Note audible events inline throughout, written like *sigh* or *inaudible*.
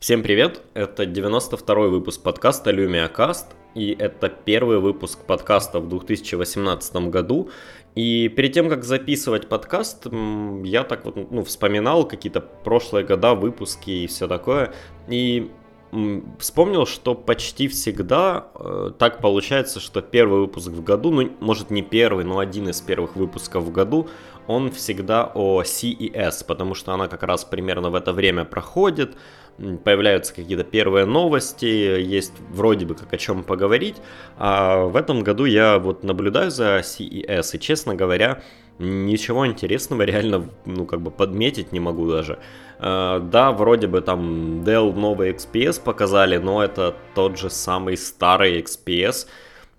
Всем привет! Это 92-й выпуск подкаста LumiaCast, и это первый выпуск подкаста в 2018 году. И перед тем, как записывать подкаст, я так вот ну, вспоминал какие-то прошлые года, выпуски и все такое. И вспомнил, что почти всегда э, так получается, что первый выпуск в году, ну, может не первый, но один из первых выпусков в году, он всегда о CES, потому что она как раз примерно в это время проходит, появляются какие-то первые новости, есть вроде бы как о чем поговорить. А в этом году я вот наблюдаю за CES, и, честно говоря, ничего интересного реально, ну, как бы подметить не могу даже. А, да, вроде бы там Dell новый XPS показали, но это тот же самый старый XPS,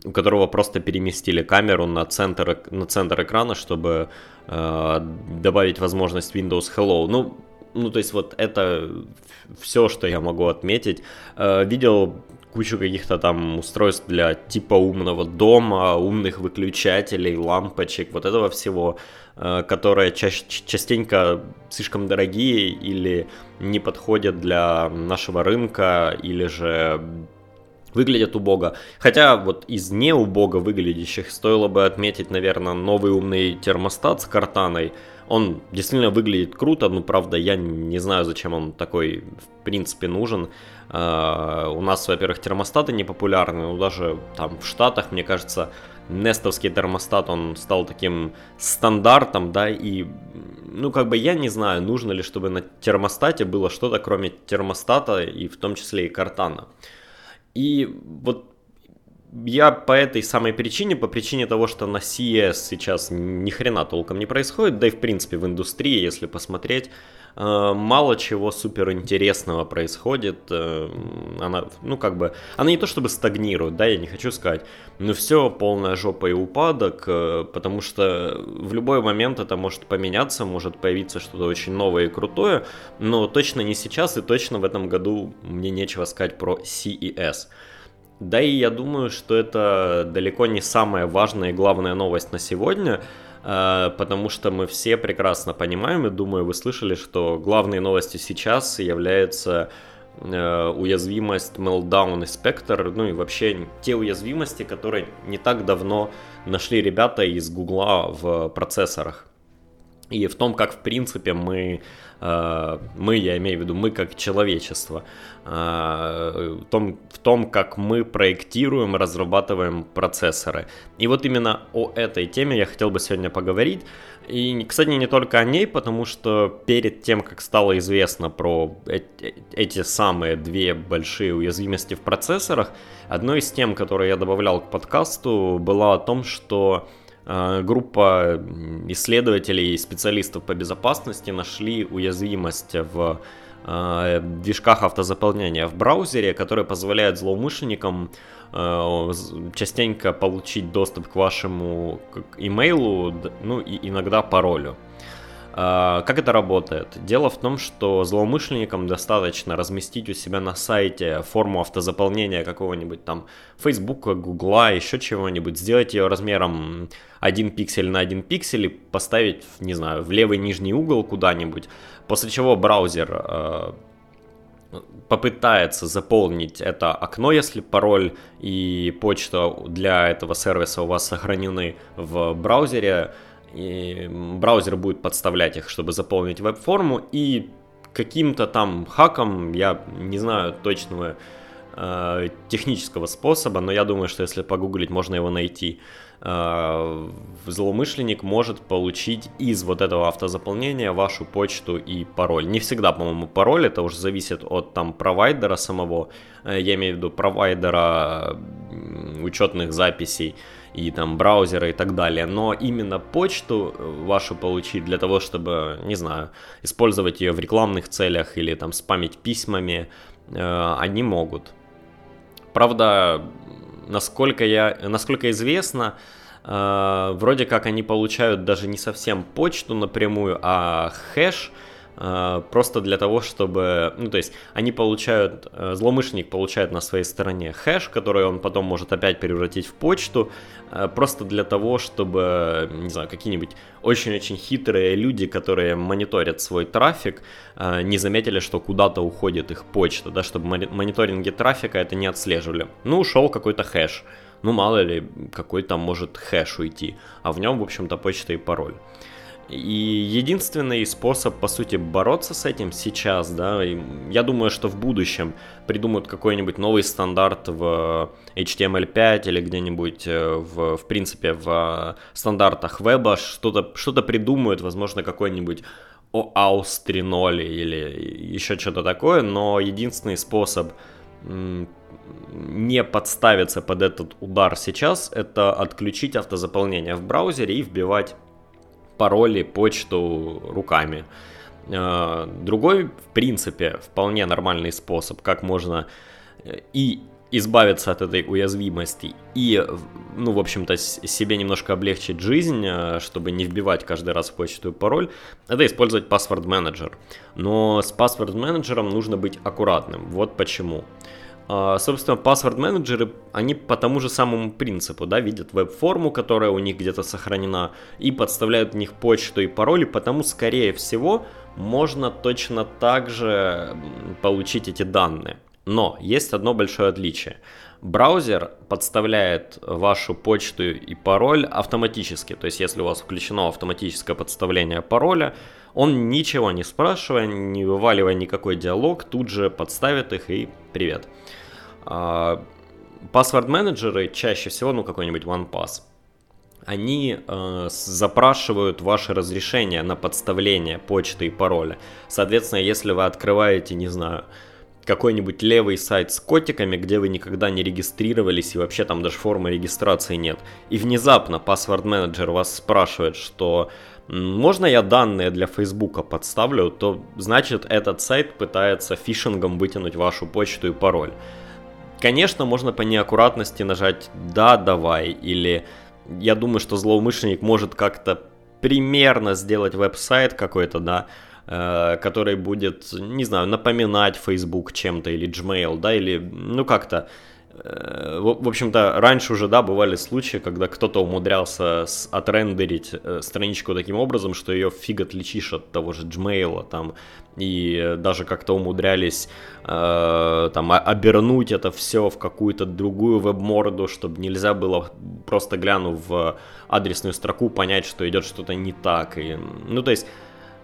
у которого просто переместили камеру на центр, на центр экрана, чтобы э, добавить возможность Windows Hello. Ну, ну, то есть вот это все, что я могу отметить. Э, видел кучу каких-то там устройств для типа умного дома, умных выключателей, лампочек, вот этого всего, э, которые ча- частенько слишком дорогие или не подходят для нашего рынка, или же выглядят убого. Хотя вот из не убого выглядящих стоило бы отметить, наверное, новый умный термостат с картаной, он действительно выглядит круто, но правда я не знаю, зачем он такой в принципе нужен. Uh, у нас, во-первых, термостаты не популярны, но даже там в Штатах, мне кажется, нестовский термостат, он стал таким стандартом, да, и, ну, как бы я не знаю, нужно ли, чтобы на термостате было что-то, кроме термостата, и в том числе и картана. И вот я по этой самой причине, по причине того, что на CES сейчас ни хрена толком не происходит, да и в принципе в индустрии, если посмотреть, э, мало чего супер интересного происходит. Э, она, ну как бы, она не то чтобы стагнирует, да, я не хочу сказать, но все полная жопа и упадок, э, потому что в любой момент это может поменяться, может появиться что-то очень новое и крутое, но точно не сейчас и точно в этом году мне нечего сказать про CES. Да и я думаю, что это далеко не самая важная и главная новость на сегодня, э, потому что мы все прекрасно понимаем, и думаю, вы слышали, что главной новостью сейчас является э, уязвимость Meltdown и Spectre, ну и вообще те уязвимости, которые не так давно нашли ребята из Гугла в процессорах. И в том, как в принципе мы Э, мы, я имею в виду, мы как человечество, э, в том, в том, как мы проектируем, разрабатываем процессоры. И вот именно о этой теме я хотел бы сегодня поговорить. И, кстати, не только о ней, потому что перед тем, как стало известно про эти самые две большие уязвимости в процессорах, одной из тем, которые я добавлял к подкасту, была о том, что Э, группа исследователей и специалистов по безопасности нашли уязвимость в э, движках автозаполнения в браузере, которые позволяют злоумышленникам э, частенько получить доступ к вашему имейлу, ну и иногда паролю. А, как это работает? Дело в том, что злоумышленникам достаточно разместить у себя на сайте форму автозаполнения какого-нибудь там Facebook, Google, еще чего-нибудь, сделать ее размером 1 пиксель на 1 пиксель и поставить, не знаю, в левый нижний угол куда-нибудь, после чего браузер э, попытается заполнить это окно, если пароль и почта для этого сервиса у вас сохранены в браузере, и браузер будет подставлять их, чтобы заполнить веб-форму, и каким-то там хаком, я не знаю точного э, технического способа, но я думаю, что если погуглить, можно его найти. Э, злоумышленник может получить из вот этого автозаполнения вашу почту и пароль. Не всегда, по-моему, пароль, это уже зависит от там провайдера самого, э, я имею в виду провайдера учетных записей, и там браузеры и так далее, но именно почту э, вашу получить для того, чтобы, не знаю, использовать ее в рекламных целях или там спамить письмами, э, они могут. Правда, насколько, я, насколько известно, э, вроде как они получают даже не совсем почту напрямую, а хэш, просто для того, чтобы, ну, то есть, они получают, э, злоумышленник получает на своей стороне хэш, который он потом может опять превратить в почту, э, просто для того, чтобы, не знаю, какие-нибудь очень-очень хитрые люди, которые мониторят свой трафик, э, не заметили, что куда-то уходит их почта, да, чтобы мониторинги трафика это не отслеживали. Ну, ушел какой-то хэш, ну, мало ли, какой там может хэш уйти, а в нем, в общем-то, почта и пароль. И единственный способ, по сути, бороться с этим сейчас, да, я думаю, что в будущем придумают какой-нибудь новый стандарт в HTML5 или где-нибудь э, в, в принципе, в стандартах веба, что-то что придумают, возможно, какой-нибудь OAuth 3.0 или еще что-то такое, но единственный способ не подставиться под этот удар сейчас, это отключить автозаполнение в браузере и вбивать пароли, почту руками. Э, другой, в принципе, вполне нормальный способ, как можно э, и избавиться от этой уязвимости и, ну, в общем-то, себе немножко облегчить жизнь, э, чтобы не вбивать каждый раз в почту пароль, это использовать паспорт менеджер. Но с паспорт менеджером нужно быть аккуратным. Вот почему. Собственно, паспорт-менеджеры, они по тому же самому принципу, да, видят веб-форму, которая у них где-то сохранена, и подставляют в них почту и пароли, потому, скорее всего, можно точно так же получить эти данные. Но есть одно большое отличие. Браузер подставляет вашу почту и пароль автоматически. То есть, если у вас включено автоматическое подставление пароля, он ничего не спрашивая, не вываливая никакой диалог, тут же подставит их и привет. А, паспорт-менеджеры чаще всего, ну какой-нибудь OnePass, они э, запрашивают ваше разрешение на подставление почты и пароля. Соответственно, если вы открываете, не знаю, какой-нибудь левый сайт с котиками, где вы никогда не регистрировались и вообще там даже формы регистрации нет, и внезапно паспорт-менеджер вас спрашивает, что можно я данные для Фейсбука подставлю, то значит этот сайт пытается фишингом вытянуть вашу почту и пароль. Конечно, можно по неаккуратности нажать «да, давай» или я думаю, что злоумышленник может как-то примерно сделать веб-сайт какой-то, да, который будет, не знаю, напоминать Facebook чем-то или Gmail, да, или, ну, как-то Э, в общем-то, раньше уже, да, бывали случаи, когда кто-то умудрялся отрендерить э, страничку таким образом, что ее фиг отличишь от того же Gmail, там, и даже как-то умудрялись э, там обернуть это все в какую-то другую веб-морду, чтобы нельзя было просто глянув в адресную строку понять, что идет что-то не так. И, ну, то есть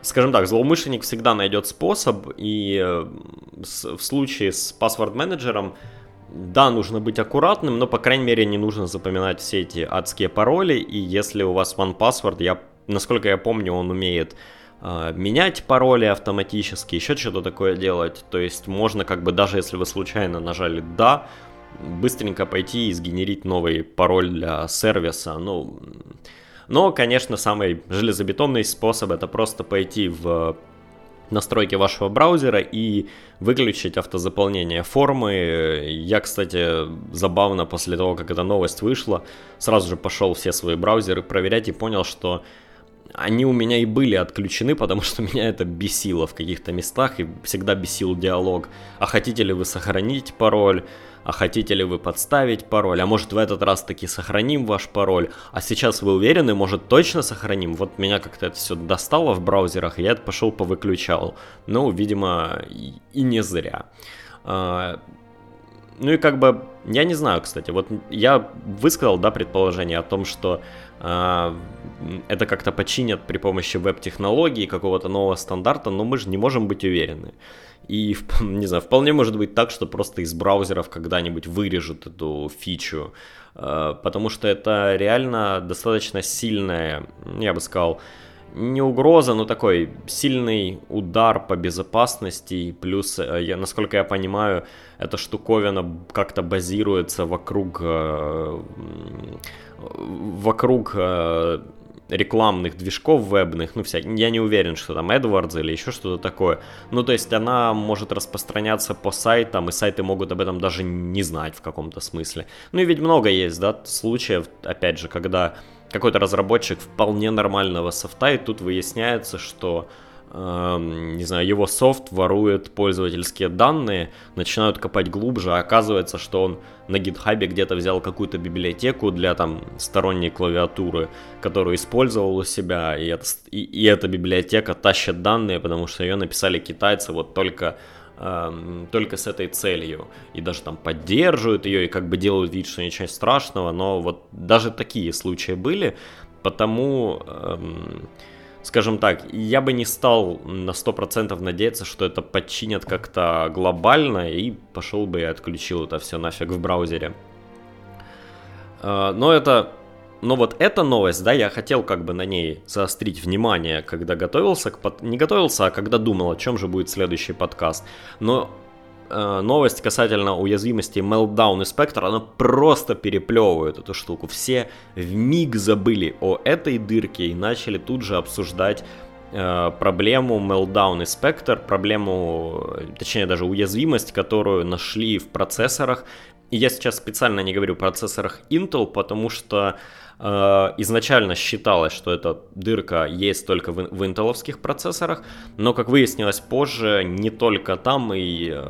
скажем так, злоумышленник всегда найдет способ, и э, в случае с паспорт-менеджером да, нужно быть аккуратным, но, по крайней мере, не нужно запоминать все эти адские пароли, и если у вас OnePassword, я, насколько я помню, он умеет э, менять пароли автоматически, еще что-то такое делать, то есть можно как бы, даже если вы случайно нажали «да», быстренько пойти и сгенерить новый пароль для сервиса, ну... Но, конечно, самый железобетонный способ это просто пойти в настройки вашего браузера и выключить автозаполнение формы. Я, кстати, забавно после того, как эта новость вышла, сразу же пошел все свои браузеры проверять и понял, что они у меня и были отключены, *laughs* потому что меня это бесило в каких-то местах и всегда бесил диалог. А хотите ли вы сохранить пароль? А хотите ли вы подставить пароль, а может в этот раз таки сохраним ваш пароль, а сейчас вы уверены, может точно сохраним, вот меня как-то это все достало в браузерах, я это пошел повыключал, ну, видимо, и не зря. А, ну и как бы, я не знаю, кстати, вот я высказал, да, предположение о том, что э, это как-то починят при помощи веб-технологий, какого-то нового стандарта, но мы же не можем быть уверены. И, *laughs* не знаю, вполне может быть так, что просто из браузеров когда-нибудь вырежут эту фичу, э, потому что это реально достаточно сильная, я бы сказал, не угроза, но такой сильный удар по безопасности. Плюс, э, я, насколько я понимаю, эта штуковина как-то базируется вокруг э, вокруг рекламных движков вебных, ну, вся, я не уверен, что там AdWords или еще что-то такое. Ну, то есть она может распространяться по сайтам, и сайты могут об этом даже не знать в каком-то смысле. Ну и ведь много есть, да, случаев, опять же, когда какой-то разработчик вполне нормального софта, и тут выясняется, что не знаю, его софт ворует пользовательские данные, начинают копать глубже, а оказывается, что он на гитхабе где-то взял какую-то библиотеку для там сторонней клавиатуры, которую использовал у себя, и, это, и, и эта библиотека тащит данные, потому что ее написали китайцы вот только эм, только с этой целью. И даже там поддерживают ее и как бы делают вид, что ничего страшного, но вот даже такие случаи были, потому эм, скажем так, я бы не стал на 100% надеяться, что это подчинят как-то глобально, и пошел бы и отключил это все нафиг в браузере. А, но это... Но вот эта новость, да, я хотел как бы на ней заострить внимание, когда готовился к под... Не готовился, а когда думал, о чем же будет следующий подкаст. Но Э, новость касательно уязвимости Meltdown и Spectre, она просто переплевывает эту штуку. Все в миг забыли о этой дырке и начали тут же обсуждать э, проблему Meltdown и Spectre, проблему, точнее даже уязвимость, которую нашли в процессорах. И я сейчас специально не говорю о процессорах Intel, потому что Э, изначально считалось, что эта дырка есть только в, в интеловских процессорах, но, как выяснилось позже, не только там, и э,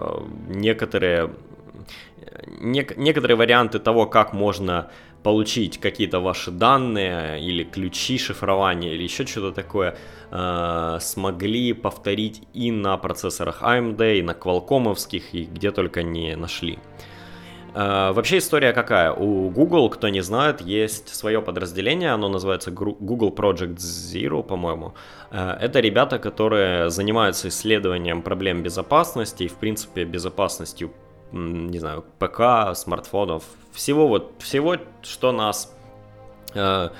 некоторые, не, некоторые варианты того, как можно получить какие-то ваши данные или ключи шифрования или еще что-то такое, э, смогли повторить и на процессорах AMD, и на Qualcomm'овских, и где только не нашли. Uh, вообще история какая? У Google, кто не знает, есть свое подразделение, оно называется Google Project Zero, по-моему. Uh, это ребята, которые занимаются исследованием проблем безопасности и, в принципе, безопасностью, не знаю, ПК, смартфонов, всего вот, всего, что нас uh,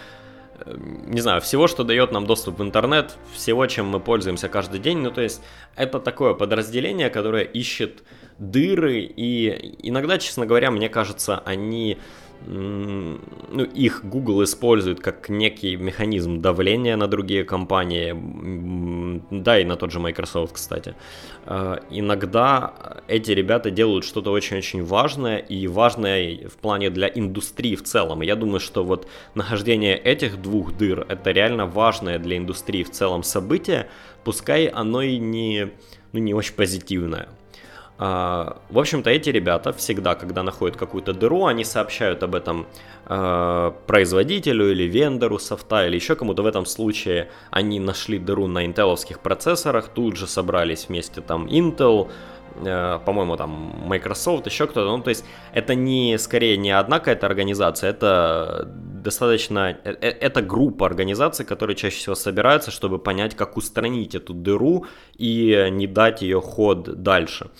не знаю, всего, что дает нам доступ в интернет, всего, чем мы пользуемся каждый день. Ну, то есть, это такое подразделение, которое ищет дыры, и иногда, честно говоря, мне кажется, они ну, их Google использует как некий механизм давления на другие компании, да, и на тот же Microsoft, кстати. А, иногда эти ребята делают что-то очень-очень важное, и важное в плане для индустрии в целом. я думаю, что вот нахождение этих двух дыр, это реально важное для индустрии в целом событие, пускай оно и не, ну, не очень позитивное. А, в общем-то, эти ребята всегда, когда находят какую-то дыру, они сообщают об этом а, производителю или вендору софта или еще кому-то. В этом случае они нашли дыру на интеловских процессорах, тут же собрались вместе там Intel, а, по-моему, там Microsoft, еще кто-то. Ну, то есть это не, скорее, не одна какая-то организация, это достаточно, э, э, это группа организаций, которые чаще всего собираются, чтобы понять, как устранить эту дыру и не дать ее ход дальше.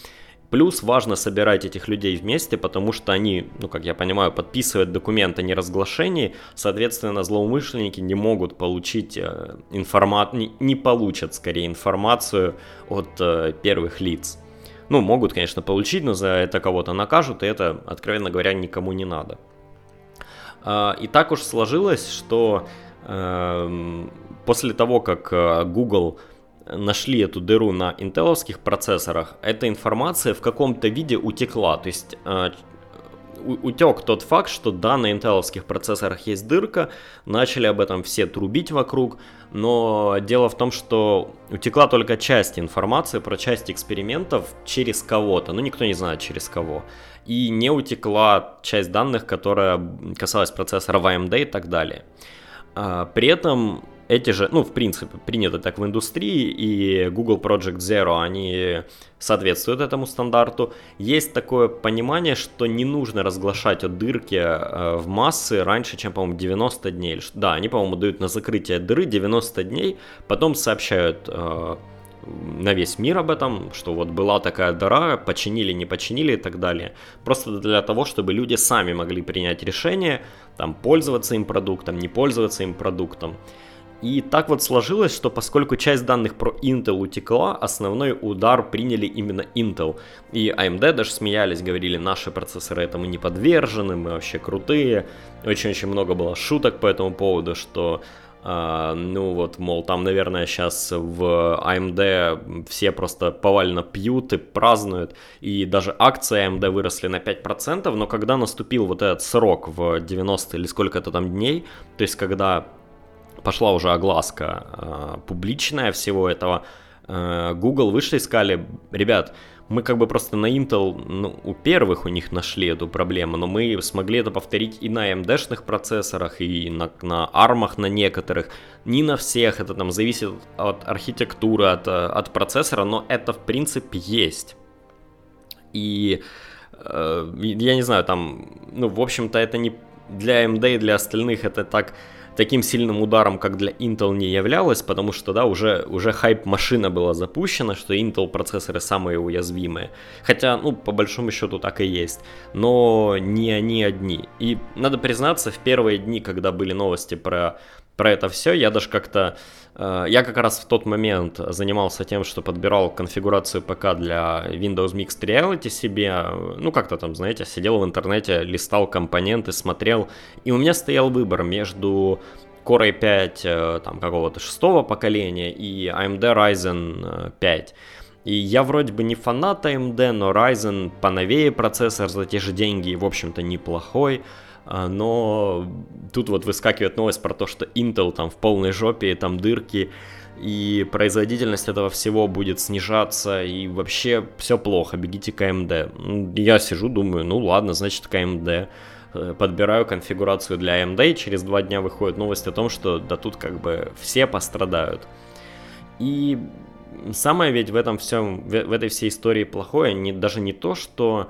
Плюс важно собирать этих людей вместе, потому что они, ну, как я понимаю, подписывают документы о неразглашении, соответственно, злоумышленники не могут получить э, информацию, не, получат, скорее, информацию от э, первых лиц. Ну, могут, конечно, получить, но за это кого-то накажут, и это, откровенно говоря, никому не надо. Э, и так уж сложилось, что э, после того, как э, Google нашли эту дыру на интеловских процессорах, эта информация в каком-то виде утекла. То есть э, утек тот факт, что да, на интеловских процессорах есть дырка, начали об этом все трубить вокруг, но дело в том, что утекла только часть информации про часть экспериментов через кого-то, ну никто не знает через кого, и не утекла часть данных, которая касалась процессора AMD и так далее. А, при этом эти же, ну, в принципе, принято так в индустрии, и Google Project Zero, они соответствуют этому стандарту. Есть такое понимание, что не нужно разглашать о дырке э, в массы раньше, чем, по-моему, 90 дней. Да, они, по-моему, дают на закрытие дыры 90 дней, потом сообщают э, на весь мир об этом, что вот была такая дыра, починили, не починили и так далее. Просто для того, чтобы люди сами могли принять решение, там, пользоваться им продуктом, не пользоваться им продуктом. И так вот сложилось, что поскольку часть данных про Intel утекла, основной удар приняли именно Intel. И AMD даже смеялись, говорили, наши процессоры этому не подвержены, мы вообще крутые. Очень-очень много было шуток по этому поводу, что Uh, ну вот, мол, там, наверное, сейчас в AMD все просто повально пьют и празднуют, и даже акции AMD выросли на 5%, но когда наступил вот этот срок в 90 или сколько это там дней, то есть когда пошла уже огласка э, публичная всего этого, Google вышли и сказали, ребят, мы как бы просто на Intel, ну, у первых у них нашли эту проблему, но мы смогли это повторить и на AMD-шных процессорах, и на, на ARM на некоторых. Не на всех, это там зависит от архитектуры, от, от процессора, но это в принципе есть. И э, я не знаю, там, ну, в общем-то, это не для AMD и для остальных это так таким сильным ударом, как для Intel не являлось, потому что, да, уже, уже хайп-машина была запущена, что Intel процессоры самые уязвимые. Хотя, ну, по большому счету так и есть. Но не они одни. И надо признаться, в первые дни, когда были новости про, про это все, я даже как-то... Э, я как раз в тот момент занимался тем, что подбирал конфигурацию ПК для Windows Mixed Reality себе. Ну, как-то там, знаете, сидел в интернете, листал компоненты, смотрел. И у меня стоял выбор между Core i5 э, там какого-то шестого поколения и AMD Ryzen 5. Э, и я вроде бы не фанат AMD, но Ryzen поновее процессор за те же деньги в общем-то, неплохой. А, но тут вот выскакивает новость про то, что Intel там в полной жопе, там дырки, и производительность этого всего будет снижаться, и вообще все плохо, бегите к AMD. Я сижу, думаю, ну ладно, значит к AMD. Э, подбираю конфигурацию для AMD, и через два дня выходит новость о том, что да тут как бы все пострадают. И самое ведь в этом всем, в этой всей истории плохое, не, даже не то, что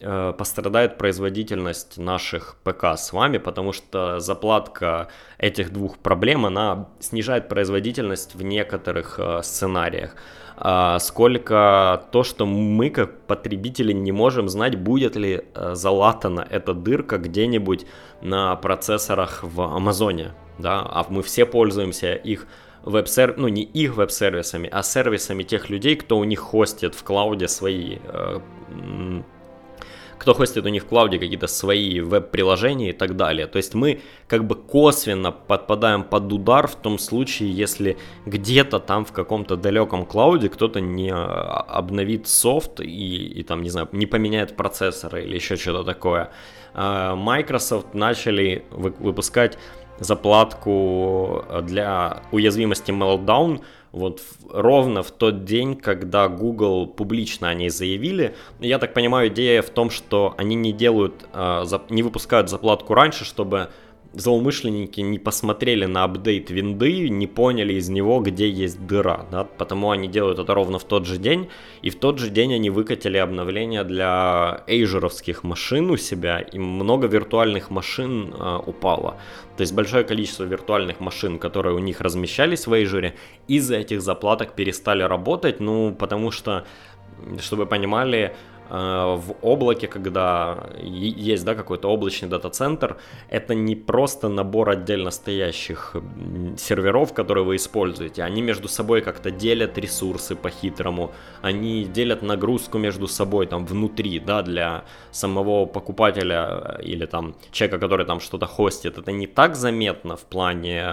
пострадает производительность наших ПК с вами, потому что заплатка этих двух проблем, она снижает производительность в некоторых э, сценариях. А сколько то, что мы как потребители не можем знать, будет ли э, залатана эта дырка где-нибудь на процессорах в Амазоне, да, а мы все пользуемся их веб-сервисами, ну не их веб-сервисами, а сервисами тех людей, кто у них хостит в клауде свои э, кто хостит у них в клауде какие-то свои веб-приложения и так далее. То есть мы как бы косвенно подпадаем под удар в том случае, если где-то там в каком-то далеком клауде кто-то не а, обновит софт и, и там, не знаю, не поменяет процессоры или еще что-то такое. А, Microsoft начали выпускать заплатку для уязвимости Meltdown, вот ровно в тот день, когда Google публично о ней заявили. Я так понимаю, идея в том, что они не делают, а, не выпускают заплатку раньше, чтобы злоумышленники не посмотрели на апдейт винды, не поняли из него, где есть дыра, да, потому они делают это ровно в тот же день, и в тот же день они выкатили обновление для эйжеровских машин у себя, и много виртуальных машин э, упало. То есть большое количество виртуальных машин, которые у них размещались в эйжере, из-за этих заплаток перестали работать, ну, потому что, чтобы вы понимали, в облаке, когда есть да, какой-то облачный дата-центр, это не просто набор отдельно стоящих серверов, которые вы используете. Они между собой как-то делят ресурсы по-хитрому, они делят нагрузку между собой там внутри, да, для самого покупателя или там человека, который там что-то хостит. Это не так заметно в плане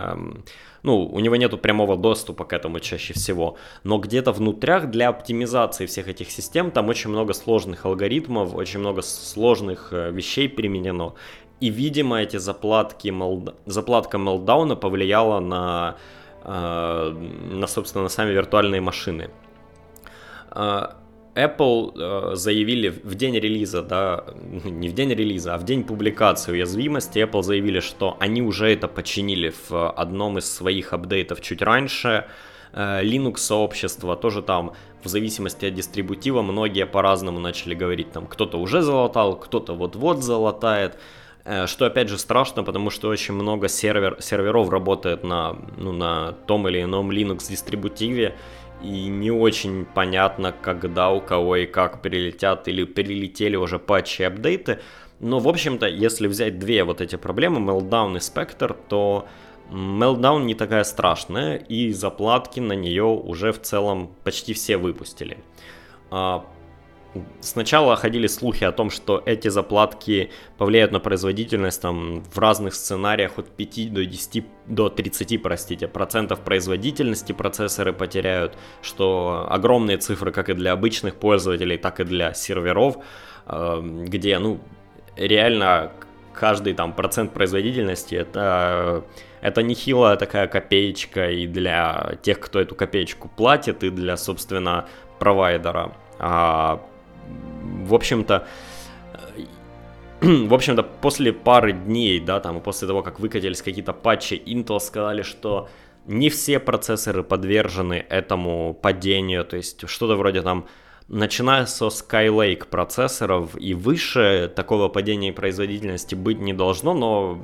ну, у него нету прямого доступа к этому чаще всего, но где-то внутрях для оптимизации всех этих систем там очень много сложных алгоритмов, очень много сложных э, вещей применено, и, видимо, эти заплатки, заплатка мелдауна повлияла на, э, на, собственно, на сами виртуальные машины. Apple э, заявили в день релиза, да, не в день релиза, а в день публикации уязвимости, Apple заявили, что они уже это починили в одном из своих апдейтов чуть раньше. Э, Linux сообщество тоже там в зависимости от дистрибутива многие по-разному начали говорить, там кто-то уже залатал, кто-то вот-вот залатает. Э, что опять же страшно, потому что очень много сервер, серверов работает на, ну, на том или ином Linux дистрибутиве, и не очень понятно, когда у кого и как прилетят или прилетели уже патчи и апдейты. Но, в общем-то, если взять две вот эти проблемы, Meltdown и Spectre, то Meltdown не такая страшная, и заплатки на нее уже в целом почти все выпустили. Сначала ходили слухи о том, что эти заплатки повлияют на производительность там, в разных сценариях от 5 до 10, до 30, простите, процентов производительности процессоры потеряют, что огромные цифры как и для обычных пользователей, так и для серверов, э, где, ну, реально каждый там процент производительности это это нехилая такая копеечка и для тех, кто эту копеечку платит, и для, собственно, провайдера. А, в общем-то, *clears throat* в общем-то, после пары дней, да, там, после того, как выкатились какие-то патчи, Intel сказали, что не все процессоры подвержены этому падению, то есть что-то вроде там начиная со Skylake процессоров и выше такого падения производительности быть не должно, но,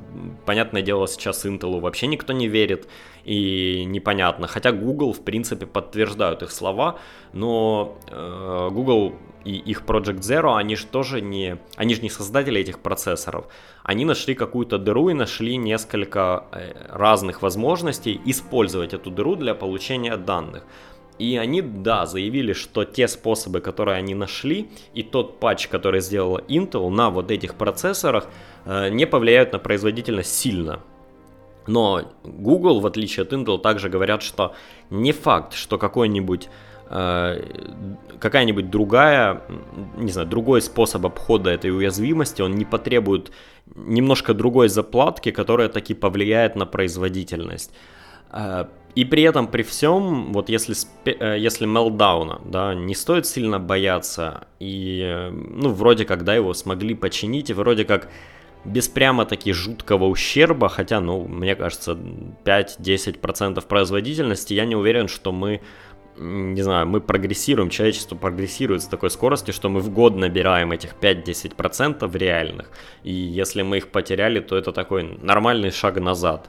понятное дело, сейчас Intel вообще никто не верит и непонятно. Хотя Google, в принципе, подтверждают их слова, но э, Google и их Project Zero, они же тоже не, они же не создатели этих процессоров. Они нашли какую-то дыру и нашли несколько э, разных возможностей использовать эту дыру для получения данных. И они, да, заявили, что те способы, которые они нашли, и тот патч, который сделала Intel на вот этих процессорах, э, не повлияют на производительность сильно. Но Google, в отличие от Intel, также говорят, что не факт, что какой-нибудь э, какая-нибудь другая, не знаю, другой способ обхода этой уязвимости, он не потребует немножко другой заплатки, которая таки повлияет на производительность. И при этом, при всем, вот если, э, если мелдауна, да, не стоит сильно бояться, и, ну, вроде как, да, его смогли починить, и вроде как без прямо-таки жуткого ущерба, хотя, ну, мне кажется, 5-10% производительности, я не уверен, что мы, не знаю, мы прогрессируем, человечество прогрессирует с такой скоростью, что мы в год набираем этих 5-10% реальных, и если мы их потеряли, то это такой нормальный шаг назад.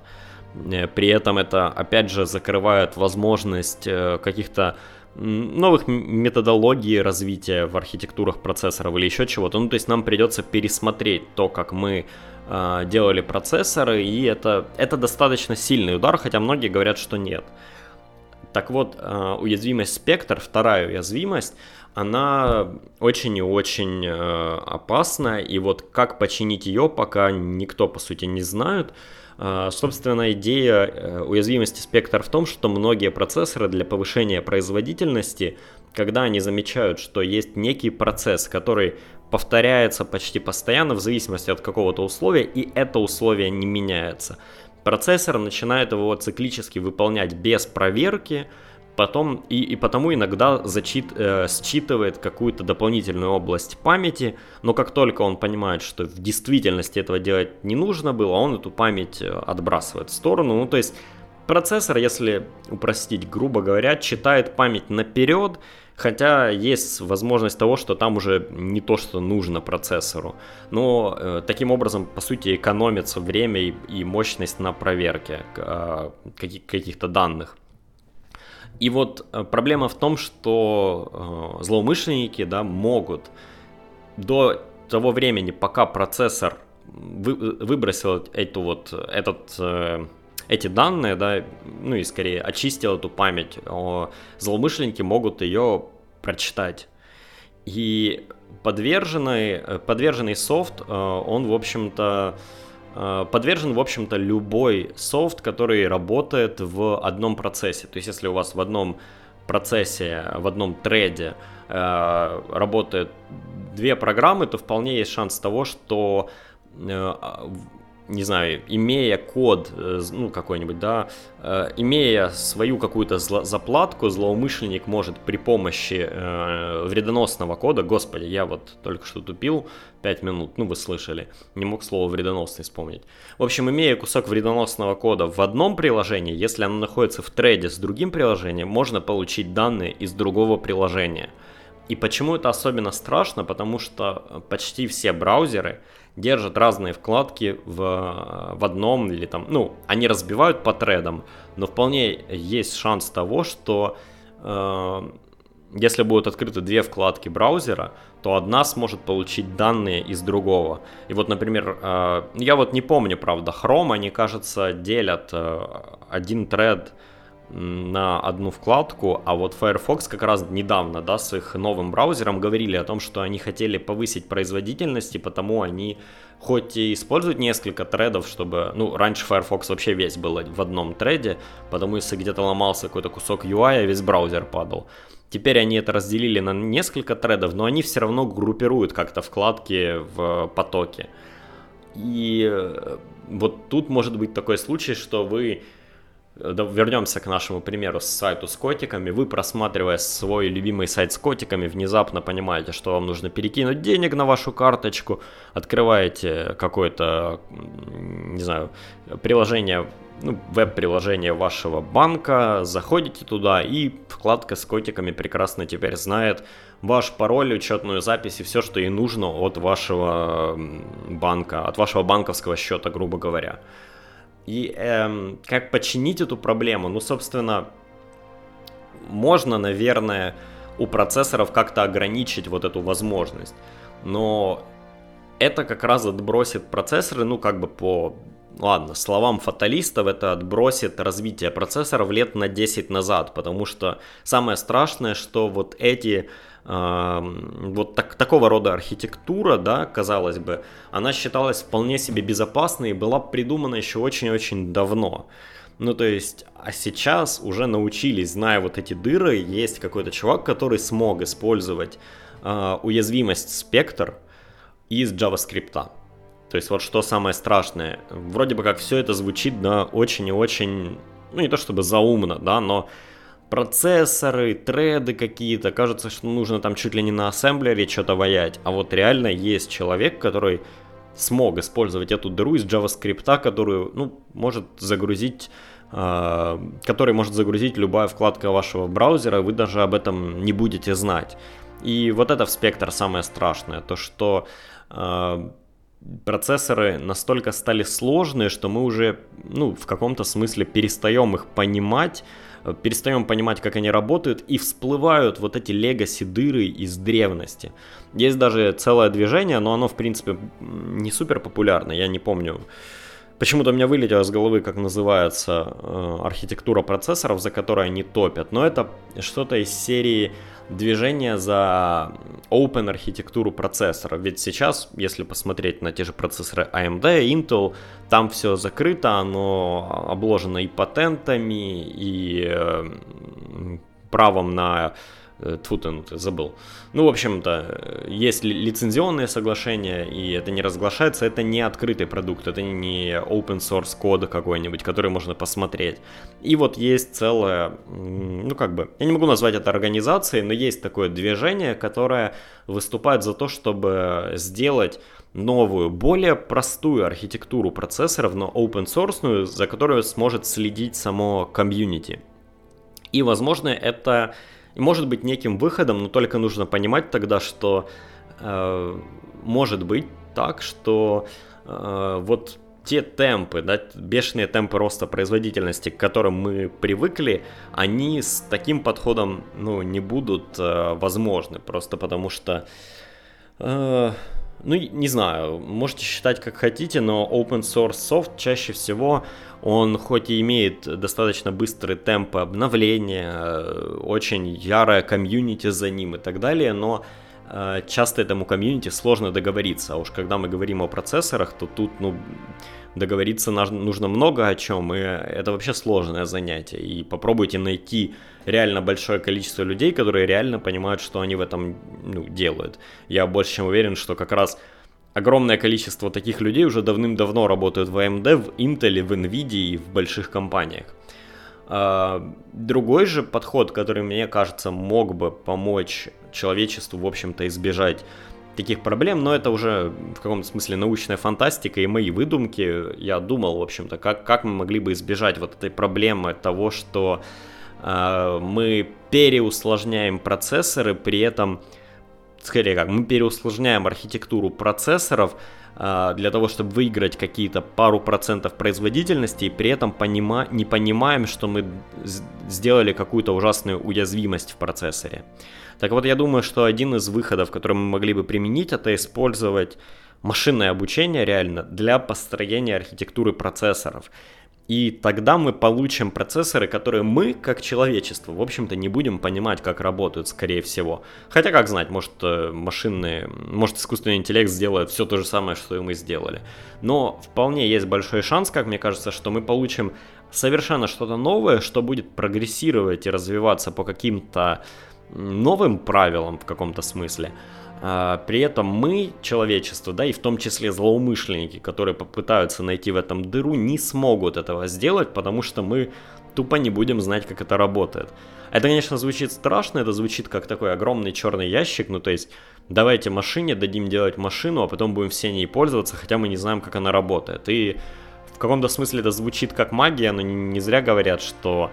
Э, при этом это, опять же, закрывает возможность э, каких-то новых методологий развития в архитектурах процессоров или еще чего-то. Ну, то есть нам придется пересмотреть то, как мы э, делали процессоры, и это, это достаточно сильный удар, хотя многие говорят, что нет. Так вот, э, уязвимость спектр, вторая уязвимость, она очень и очень э, опасна, и вот как починить ее, пока никто, по сути, не знает. Собственно, идея э, уязвимости спектр в том, что многие процессоры для повышения производительности, когда они замечают, что есть некий процесс, который повторяется почти постоянно в зависимости от какого-то условия, и это условие не меняется, процессор начинает его циклически выполнять без проверки, потом и, и потому иногда зачит, э, считывает какую-то дополнительную область памяти, но как только он понимает, что в действительности этого делать не нужно было, он эту память э, отбрасывает в сторону. Ну, то есть процессор, если упростить, грубо говоря, читает память наперед, хотя есть возможность того, что там уже не то, что нужно процессору. Но э, таким образом, по сути, экономится время и, и мощность на проверке э, каких- каких-то данных. И вот э, проблема в том, что э, злоумышленники да, могут до того времени, пока процессор вы, выбросил эту вот, этот, э, эти данные, да, ну и скорее очистил эту память, э, злоумышленники могут ее прочитать. И подверженный, э, подверженный софт, э, он, в общем-то, Э, подвержен, в общем-то, любой софт, который работает в одном процессе. То есть, если у вас в одном процессе, в одном треде э, работают две программы, то вполне есть шанс того, что э, не знаю, имея код, э, ну, какой-нибудь, да, э, имея свою какую-то зло- заплатку, злоумышленник может при помощи э, вредоносного кода, господи, я вот только что тупил 5 минут, ну, вы слышали, не мог слово вредоносный вспомнить. В общем, имея кусок вредоносного кода в одном приложении, если оно находится в треде с другим приложением, можно получить данные из другого приложения. И почему это особенно страшно? Потому что почти все браузеры держат разные вкладки в, в одном или там, ну, они разбивают по тредам, но вполне есть шанс того, что э, если будут открыты две вкладки браузера, то одна сможет получить данные из другого. И вот, например, э, я вот не помню, правда, Chrome, они, кажется, делят э, один тред на одну вкладку, а вот Firefox как раз недавно, да, с их новым браузером говорили о том, что они хотели повысить производительность, и потому они хоть и используют несколько тредов, чтобы, ну, раньше Firefox вообще весь был в одном треде, потому если где-то ломался какой-то кусок UI, весь браузер падал. Теперь они это разделили на несколько тредов, но они все равно группируют как-то вкладки в потоке. И э, вот тут может быть такой случай, что вы вернемся к нашему примеру с сайту с котиками. Вы, просматривая свой любимый сайт с котиками, внезапно понимаете, что вам нужно перекинуть денег на вашу карточку, открываете какое-то, не знаю, приложение, ну, веб-приложение вашего банка, заходите туда, и вкладка с котиками прекрасно теперь знает ваш пароль, учетную запись и все, что ей нужно от вашего банка, от вашего банковского счета, грубо говоря. И эм, как починить эту проблему? Ну, собственно, можно, наверное, у процессоров как-то ограничить вот эту возможность. Но это как раз отбросит процессоры, ну, как бы по, ладно, словам фаталистов, это отбросит развитие процессоров лет на 10 назад, потому что самое страшное, что вот эти вот так, такого рода архитектура, да, казалось бы, она считалась вполне себе безопасной и была придумана еще очень-очень давно. Ну, то есть, а сейчас уже научились, зная вот эти дыры, есть какой-то чувак, который смог использовать э, уязвимость спектр из JavaScript. То есть, вот что самое страшное. Вроде бы как все это звучит, да, очень и очень, ну, не то чтобы заумно, да, но процессоры, треды какие-то. Кажется, что нужно там чуть ли не на ассемблере что-то ваять. А вот реально есть человек, который смог использовать эту дыру из JavaScript, которую, ну, может загрузить э, который может загрузить любая вкладка вашего браузера, вы даже об этом не будете знать. И вот это в спектр самое страшное, то что э, процессоры настолько стали сложные, что мы уже, ну, в каком-то смысле перестаем их понимать, перестаем понимать, как они работают, и всплывают вот эти легаси дыры из древности. Есть даже целое движение, но оно, в принципе, не супер популярно, я не помню. Почему-то у меня вылетело из головы, как называется э, архитектура процессоров, за которой они топят. Но это что-то из серии движение за open архитектуру процессора. Ведь сейчас, если посмотреть на те же процессоры AMD, Intel, там все закрыто, оно обложено и патентами, и э, правом на Тьфу ты, ну ты забыл. Ну, в общем-то, есть лицензионные соглашения, и это не разглашается, это не открытый продукт, это не open source код какой-нибудь, который можно посмотреть. И вот есть целое, ну как бы, я не могу назвать это организацией, но есть такое движение, которое выступает за то, чтобы сделать новую, более простую архитектуру процессоров, но open source, за которую сможет следить само комьюнити. И, возможно, это и может быть неким выходом, но только нужно понимать тогда, что э, может быть так, что э, вот те темпы, да, бешеные темпы роста производительности, к которым мы привыкли, они с таким подходом ну, не будут э, возможны, просто потому что э, ну, не знаю, можете считать как хотите, но open source софт чаще всего, он хоть и имеет достаточно быстрый темп обновления, очень ярое комьюнити за ним и так далее, но э, часто этому комьюнити сложно договориться. А уж когда мы говорим о процессорах, то тут, ну, договориться нужно много о чем, и это вообще сложное занятие. И попробуйте найти реально большое количество людей, которые реально понимают, что они в этом ну, делают. Я больше чем уверен, что как раз огромное количество таких людей уже давным-давно работают в AMD, в Intel, в Nvidia и в больших компаниях. А, другой же подход, который, мне кажется, мог бы помочь человечеству, в общем-то, избежать таких проблем, но это уже в каком-то смысле научная фантастика и мои выдумки. Я думал, в общем-то, как, как мы могли бы избежать вот этой проблемы того, что э, мы переусложняем процессоры, при этом, скорее как, мы переусложняем архитектуру процессоров для того, чтобы выиграть какие-то пару процентов производительности, и при этом понима не понимаем, что мы сделали какую-то ужасную уязвимость в процессоре. Так вот, я думаю, что один из выходов, который мы могли бы применить, это использовать машинное обучение реально для построения архитектуры процессоров. И тогда мы получим процессоры, которые мы, как человечество, в общем-то, не будем понимать, как работают, скорее всего. Хотя, как знать, может, э, машинные, может, искусственный интеллект сделает все то же самое, что и мы сделали. Но вполне есть большой шанс, как мне кажется, что мы получим совершенно что-то новое, что будет прогрессировать и развиваться по каким-то новым правилам в каком-то смысле. А, при этом мы, человечество, да, и в том числе злоумышленники, которые попытаются найти в этом дыру, не смогут этого сделать, потому что мы тупо не будем знать, как это работает. Это, конечно, звучит страшно, это звучит как такой огромный черный ящик, ну то есть давайте машине дадим делать машину, а потом будем все ней пользоваться, хотя мы не знаем, как она работает. И в каком-то смысле это звучит как магия, но не зря говорят, что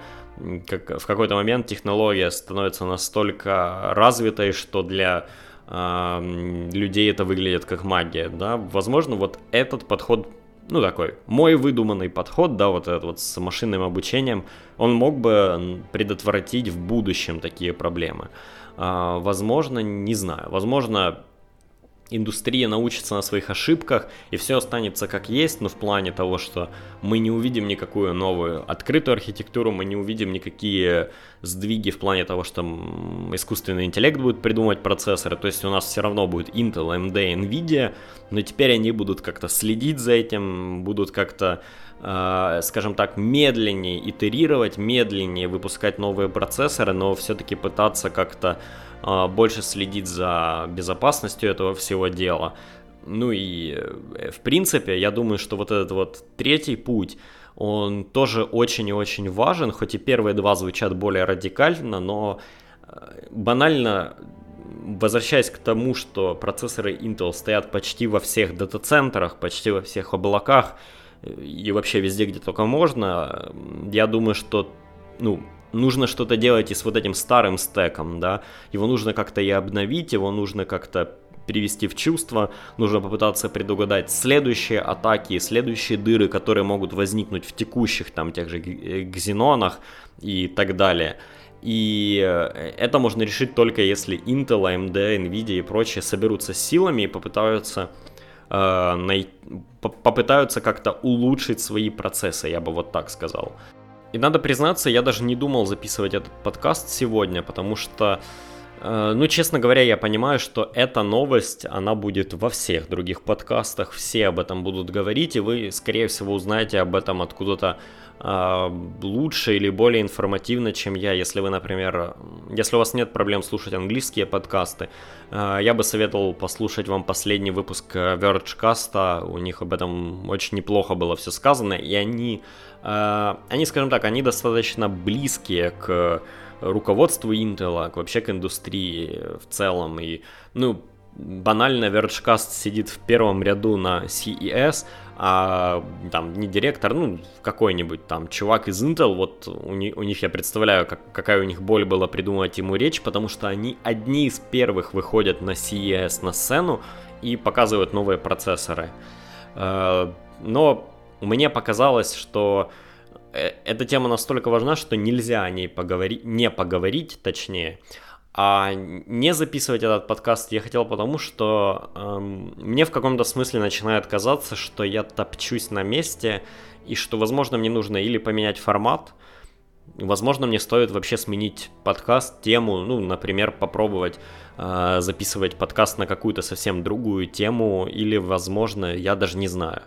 как в какой-то момент технология становится настолько развитой, что для людей это выглядит как магия, да, возможно, вот этот подход ну, такой, мой выдуманный подход, да, вот этот вот с машинным обучением, он мог бы предотвратить в будущем такие проблемы. А, возможно, не знаю, возможно, индустрия научится на своих ошибках, и все останется как есть, но в плане того, что мы не увидим никакую новую открытую архитектуру, мы не увидим никакие сдвиги в плане того, что искусственный интеллект будет придумывать процессоры, то есть у нас все равно будет Intel, AMD, Nvidia, но теперь они будут как-то следить за этим, будут как-то э, скажем так, медленнее итерировать, медленнее выпускать новые процессоры, но все-таки пытаться как-то больше следить за безопасностью этого всего дела. Ну и, э, в принципе, я думаю, что вот этот вот третий путь, он тоже очень и очень важен, хоть и первые два звучат более радикально, но э, банально возвращаясь к тому, что процессоры Intel стоят почти во всех дата-центрах, почти во всех облаках э, и вообще везде, где только можно, я думаю, что ну, нужно что-то делать и с вот этим старым стеком, да, его нужно как-то и обновить, его нужно как-то привести в чувство, нужно попытаться предугадать следующие атаки, следующие дыры, которые могут возникнуть в текущих там тех же гзенонах и так далее. И э, это можно решить только если Intel, AMD, Nvidia и прочие соберутся силами и попытаются э, най... попытаются как-то улучшить свои процессы, я бы вот так сказал. И надо признаться, я даже не думал записывать этот подкаст сегодня, потому что, э, ну, честно говоря, я понимаю, что эта новость, она будет во всех других подкастах, все об этом будут говорить, и вы, скорее всего, узнаете об этом откуда-то лучше или более информативно, чем я. Если вы, например, если у вас нет проблем слушать английские подкасты, э, я бы советовал послушать вам последний выпуск Vergecast, у них об этом очень неплохо было все сказано, и они а, они, скажем так, они достаточно близкие к руководству Intel, к вообще к индустрии в целом. И, ну, банально Vergecast сидит в первом ряду на CES, а там не директор, ну, какой-нибудь там чувак из Intel, вот у, них, у них я представляю, как, какая у них боль была придумать ему речь, потому что они одни из первых выходят на CES на сцену и показывают новые процессоры. А, но мне показалось, что э, эта тема настолько важна, что нельзя о ней поговорить, не поговорить, точнее, а не записывать этот подкаст я хотел потому, что эм, мне в каком-то смысле начинает казаться, что я топчусь на месте, и что, возможно, мне нужно или поменять формат, возможно, мне стоит вообще сменить подкаст, тему, ну, например, попробовать э, записывать подкаст на какую-то совсем другую тему, или, возможно, я даже не знаю.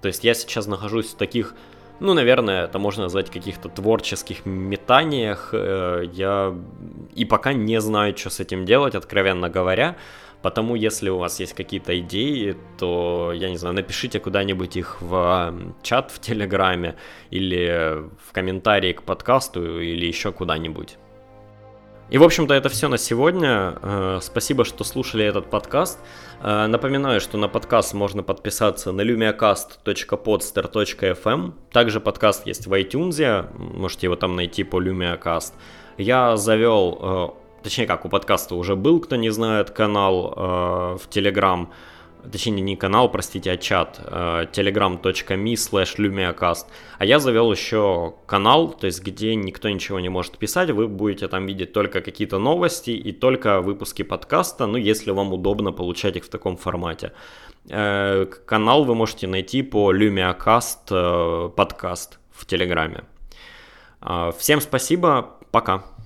То есть я сейчас нахожусь в таких, ну, наверное, это можно назвать каких-то творческих метаниях. Э, я и пока не знаю, что с этим делать, откровенно говоря. Потому если у вас есть какие-то идеи, то, я не знаю, напишите куда-нибудь их в чат в Телеграме или в комментарии к подкасту или еще куда-нибудь. И, в общем-то, это все на сегодня. Э, спасибо, что слушали этот подкаст. Э, напоминаю, что на подкаст можно подписаться на lumiacast.podster.fm. Также подкаст есть в iTunes, можете его там найти по lumiacast. Я завел, э, точнее как, у подкаста уже был, кто не знает, канал в Telegram точнее не канал, простите, а чат э, telegram.me slash lumiacast. А я завел еще канал, то есть где никто ничего не может писать, вы будете там видеть только какие-то новости и только выпуски подкаста, ну если вам удобно получать их в таком формате. Э, канал вы можете найти по lumiacast э, подкаст в Телеграме. Всем спасибо, пока.